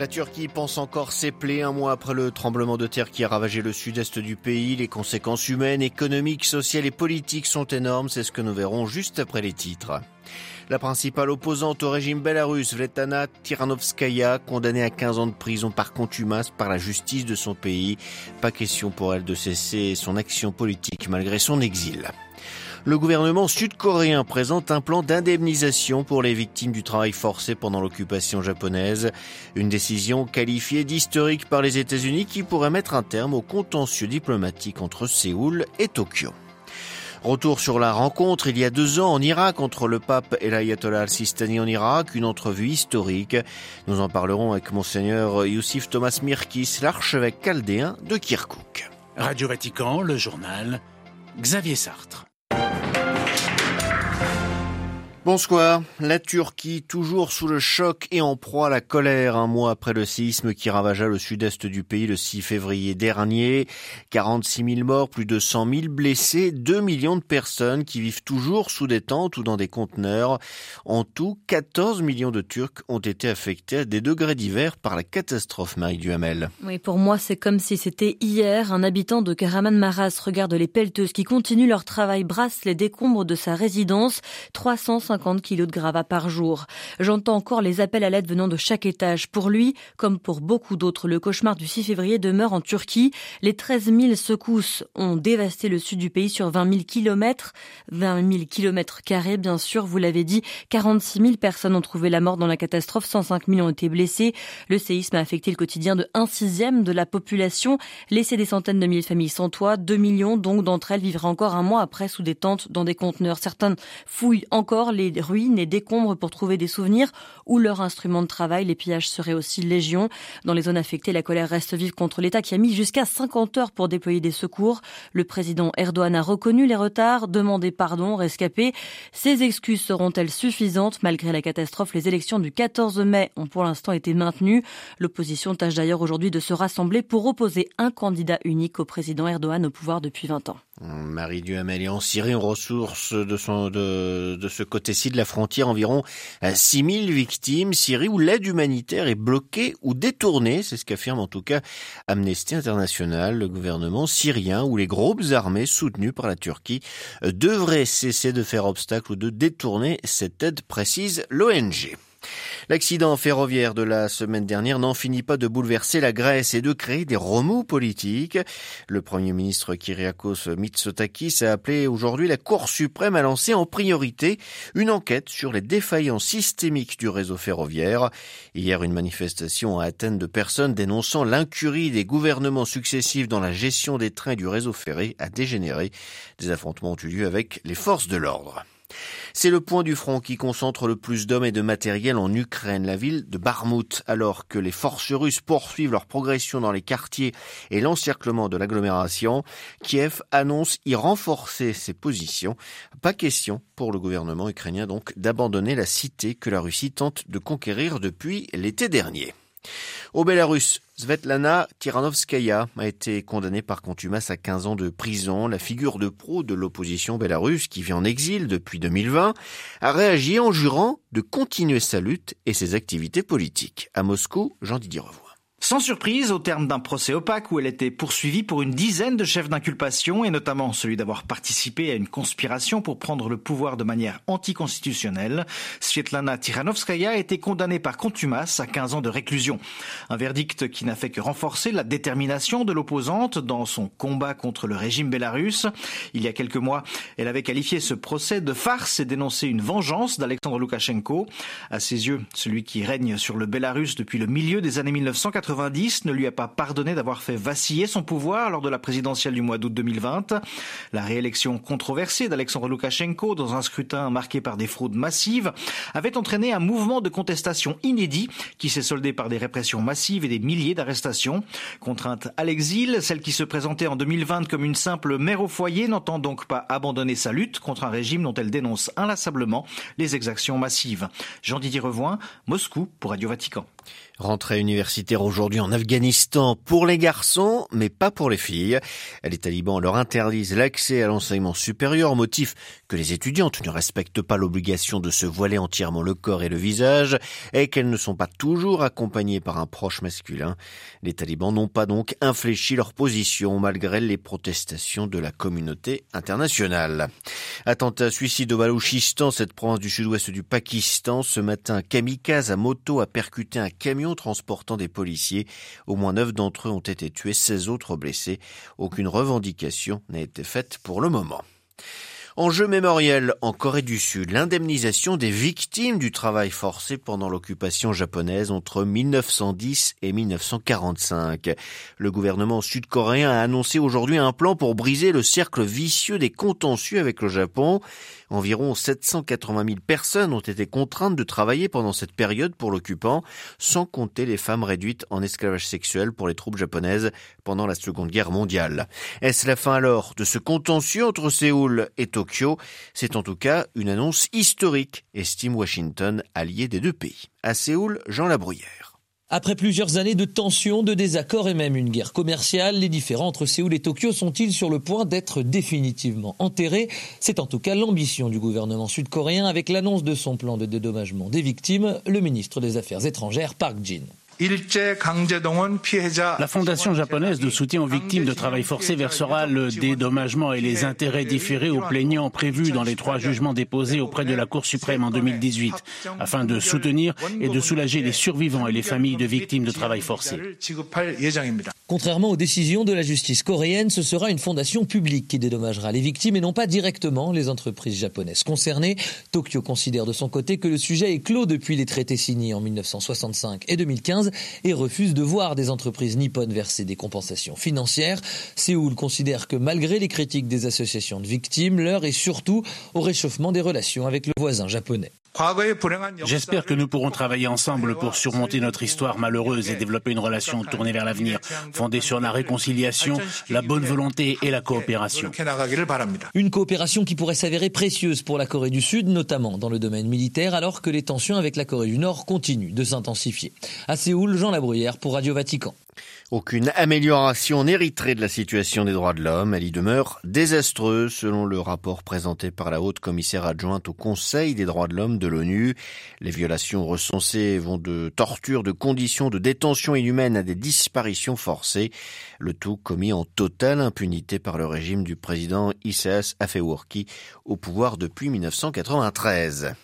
La Turquie pense encore ses plaies un mois après le tremblement de terre qui a ravagé le sud-est du pays. Les conséquences humaines, économiques, sociales et politiques sont énormes. C'est ce que nous verrons juste après les titres. La principale opposante au régime belarus, Vletana Tiranovskaya, condamnée à 15 ans de prison par contumace par la justice de son pays. Pas question pour elle de cesser son action politique malgré son exil le gouvernement sud-coréen présente un plan d'indemnisation pour les victimes du travail forcé pendant l'occupation japonaise. Une décision qualifiée d'historique par les États-Unis qui pourrait mettre un terme au contentieux diplomatique entre Séoul et Tokyo. Retour sur la rencontre il y a deux ans en Irak entre le pape et l'ayatollah al-Sistani en Irak, une entrevue historique. Nous en parlerons avec monseigneur Youssif Thomas Mirkis, l'archevêque chaldéen de Kirkouk. Radio Vatican, le journal, Xavier Sartre. Bonsoir. La Turquie, toujours sous le choc et en proie à la colère, un mois après le séisme qui ravagea le sud-est du pays le 6 février dernier. 46 000 morts, plus de 100 000 blessés, 2 millions de personnes qui vivent toujours sous des tentes ou dans des conteneurs. En tout, 14 millions de Turcs ont été affectés à des degrés divers par la catastrophe Marie Duhamel. Oui, pour moi, c'est comme si c'était hier. Un habitant de Karaman Maras regarde les pelleteuses qui continuent leur travail, brassent les décombres de sa résidence. 300 50 kilos de gravats par jour. J'entends encore les appels à l'aide venant de chaque étage. Pour lui, comme pour beaucoup d'autres, le cauchemar du 6 février demeure en Turquie. Les 13 000 secousses ont dévasté le sud du pays sur 20 000 kilomètres. 20 000 kilomètres carrés, bien sûr, vous l'avez dit. 46 000 personnes ont trouvé la mort dans la catastrophe. 105 000 ont été blessés. Le séisme a affecté le quotidien de 1 sixième de la population, laissé des centaines de milliers de familles sans toit. 2 millions donc d'entre elles vivraient encore un mois après sous des tentes dans des conteneurs. Certains fouillent encore les les ruines et décombres pour trouver des souvenirs ou leurs instruments de travail. Les pillages seraient aussi légion. Dans les zones affectées, la colère reste vive contre l'État qui a mis jusqu'à 50 heures pour déployer des secours. Le président Erdogan a reconnu les retards, demandé pardon, rescapé. Ces excuses seront-elles suffisantes? Malgré la catastrophe, les élections du 14 mai ont pour l'instant été maintenues. L'opposition tâche d'ailleurs aujourd'hui de se rassembler pour opposer un candidat unique au président Erdogan au pouvoir depuis 20 ans. Marie Duhamel est en Syrie, en ressources de, son, de, ce côté-ci de la frontière, environ 6000 victimes. Syrie où l'aide humanitaire est bloquée ou détournée, c'est ce qu'affirme en tout cas Amnesty International, le gouvernement syrien, où les groupes armés soutenus par la Turquie devraient cesser de faire obstacle ou de détourner cette aide, précise l'ONG. L'accident ferroviaire de la semaine dernière n'en finit pas de bouleverser la Grèce et de créer des remous politiques. Le Premier ministre Kyriakos Mitsotakis a appelé aujourd'hui la Cour suprême à lancer en priorité une enquête sur les défaillances systémiques du réseau ferroviaire. Hier, une manifestation à Athènes de personnes dénonçant l'incurie des gouvernements successifs dans la gestion des trains du réseau ferré a dégénéré. Des affrontements ont eu lieu avec les forces de l'ordre. C'est le point du front qui concentre le plus d'hommes et de matériel en Ukraine, la ville de Barmout, alors que les forces russes poursuivent leur progression dans les quartiers et l'encerclement de l'agglomération. Kiev annonce y renforcer ses positions. Pas question pour le gouvernement ukrainien donc d'abandonner la cité que la Russie tente de conquérir depuis l'été dernier. Au Bélarus, Svetlana Tiranovskaya a été condamnée par contumace à 15 ans de prison. La figure de pro de l'opposition bélarusse, qui vit en exil depuis 2020, a réagi en jurant de continuer sa lutte et ses activités politiques. À Moscou, Jean-Didier Revoix. Sans surprise, au terme d'un procès opaque où elle était poursuivie pour une dizaine de chefs d'inculpation et notamment celui d'avoir participé à une conspiration pour prendre le pouvoir de manière anticonstitutionnelle, Svetlana Tiranovskaya a été condamnée par contumace à 15 ans de réclusion. Un verdict qui n'a fait que renforcer la détermination de l'opposante dans son combat contre le régime bélarusse. Il y a quelques mois, elle avait qualifié ce procès de farce et dénoncé une vengeance d'Alexandre Loukachenko. À ses yeux, celui qui règne sur le Bélarus depuis le milieu des années 1980 90 ne lui a pas pardonné d'avoir fait vaciller son pouvoir lors de la présidentielle du mois d'août 2020. La réélection controversée d'Alexandre Loukachenko dans un scrutin marqué par des fraudes massives avait entraîné un mouvement de contestation inédit qui s'est soldé par des répressions massives et des milliers d'arrestations. Contrainte à l'exil, celle qui se présentait en 2020 comme une simple mère au foyer n'entend donc pas abandonner sa lutte contre un régime dont elle dénonce inlassablement les exactions massives. Jean-Didier Revoin, Moscou pour Radio Vatican. Rentrée universitaire aujourd'hui en Afghanistan pour les garçons, mais pas pour les filles. Les talibans leur interdisent l'accès à l'enseignement supérieur motif que les étudiantes ne respectent pas l'obligation de se voiler entièrement le corps et le visage et qu'elles ne sont pas toujours accompagnées par un proche masculin. Les talibans n'ont pas donc infléchi leur position malgré les protestations de la communauté internationale. Attentat suicide au Balouchistan, cette province du sud-ouest du Pakistan. Ce matin, kamikaze à moto a percuté un camion transportant des policiers. Au moins neuf d'entre eux ont été tués, 16 autres blessés. Aucune revendication n'a été faite pour le moment. Enjeu mémoriel en Corée du Sud, l'indemnisation des victimes du travail forcé pendant l'occupation japonaise entre 1910 et 1945. Le gouvernement sud-coréen a annoncé aujourd'hui un plan pour briser le cercle vicieux des contentieux avec le Japon. Environ 780 000 personnes ont été contraintes de travailler pendant cette période pour l'occupant, sans compter les femmes réduites en esclavage sexuel pour les troupes japonaises pendant la Seconde Guerre mondiale. Est-ce la fin alors de ce contentieux entre Séoul et Tokyo? C'est en tout cas une annonce historique, estime Washington, allié des deux pays. À Séoul, Jean Labruyère. Après plusieurs années de tensions, de désaccords et même une guerre commerciale, les différends entre Séoul et Tokyo sont-ils sur le point d'être définitivement enterrés? C'est en tout cas l'ambition du gouvernement sud-coréen avec l'annonce de son plan de dédommagement des victimes, le ministre des Affaires étrangères Park Jin. La Fondation japonaise de soutien aux victimes de travail forcé versera le dédommagement et les intérêts différés aux plaignants prévus dans les trois jugements déposés auprès de la Cour suprême en 2018, afin de soutenir et de soulager les survivants et les familles de victimes de travail forcé. Contrairement aux décisions de la justice coréenne, ce sera une fondation publique qui dédommagera les victimes et non pas directement les entreprises japonaises concernées. Tokyo considère de son côté que le sujet est clos depuis les traités signés en 1965 et 2015 et refuse de voir des entreprises nippones verser des compensations financières. Séoul considère que malgré les critiques des associations de victimes, l'heure est surtout au réchauffement des relations avec le voisin japonais. J'espère que nous pourrons travailler ensemble pour surmonter notre histoire malheureuse et développer une relation tournée vers l'avenir, fondée sur la réconciliation, la bonne volonté et la coopération. Une coopération qui pourrait s'avérer précieuse pour la Corée du Sud, notamment dans le domaine militaire, alors que les tensions avec la Corée du Nord continuent de s'intensifier. À Séoul, Jean Labruyère pour Radio Vatican. Aucune amélioration n'hériterait de la situation des droits de l'homme. Elle y demeure désastreuse, selon le rapport présenté par la haute commissaire adjointe au Conseil des droits de l'homme de l'ONU. Les violations recensées vont de tortures, de conditions de détention inhumaine à des disparitions forcées. Le tout commis en totale impunité par le régime du président Issaas Afewerki au pouvoir depuis 1993.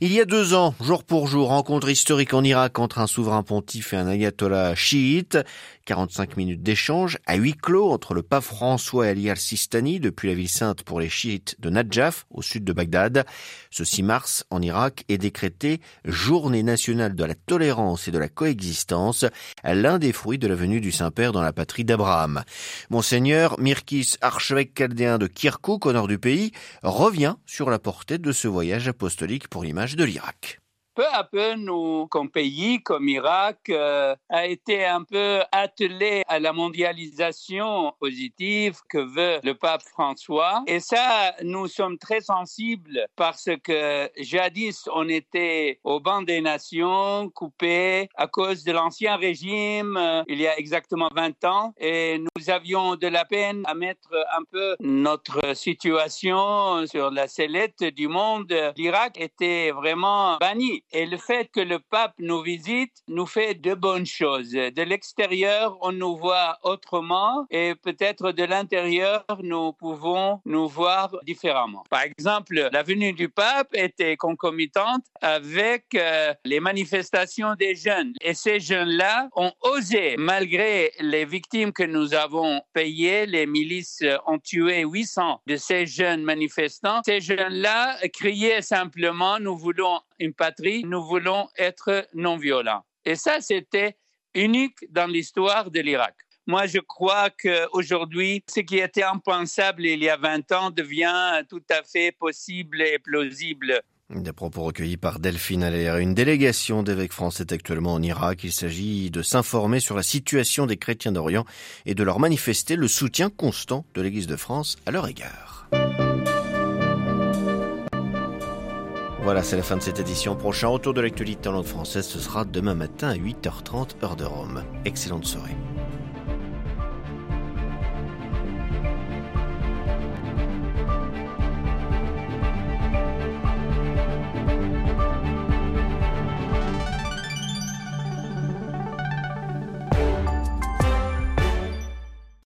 Il y a deux ans, jour pour jour, rencontre historique en Irak entre un souverain pontife et un ayatollah chiite. 45 minutes d'échange à huis clos entre le pape François et Ali al-Sistani depuis la ville sainte pour les chiites de Najaf au sud de Bagdad. Ce 6 mars, en Irak, est décrété journée nationale de la tolérance et de la coexistence, l'un des fruits de la venue du Saint-Père dans la patrie d'Abraham. Monseigneur Mirkis, archevêque chaldéen de Kirkouk au nord du pays, revient sur la portée de ce voyage apostolique pour l'image de l'Irak peu à peu, nous, comme pays, comme Irak, euh, a été un peu attelé à la mondialisation positive que veut le pape François. Et ça, nous sommes très sensibles parce que jadis, on était au banc des nations, coupés à cause de l'ancien régime, euh, il y a exactement 20 ans, et nous avions de la peine à mettre un peu notre situation sur la sellette du monde. L'Irak était vraiment banni. Et le fait que le pape nous visite nous fait de bonnes choses. De l'extérieur, on nous voit autrement et peut-être de l'intérieur, nous pouvons nous voir différemment. Par exemple, la venue du pape était concomitante avec euh, les manifestations des jeunes. Et ces jeunes-là ont osé, malgré les victimes que nous avons payées, les milices ont tué 800 de ces jeunes manifestants. Ces jeunes-là criaient simplement, nous voulons une patrie, nous voulons être non violents. Et ça, c'était unique dans l'histoire de l'Irak. Moi, je crois qu'aujourd'hui, ce qui était impensable il y a 20 ans devient tout à fait possible et plausible. Des propos recueillis par Delphine Allaire. Une délégation d'évêques français est actuellement en Irak. Il s'agit de s'informer sur la situation des chrétiens d'Orient et de leur manifester le soutien constant de l'Église de France à leur égard. Voilà, c'est la fin de cette édition. Prochain retour de l'actualité en langue française, ce sera demain matin à 8h30 heure de Rome. Excellente soirée.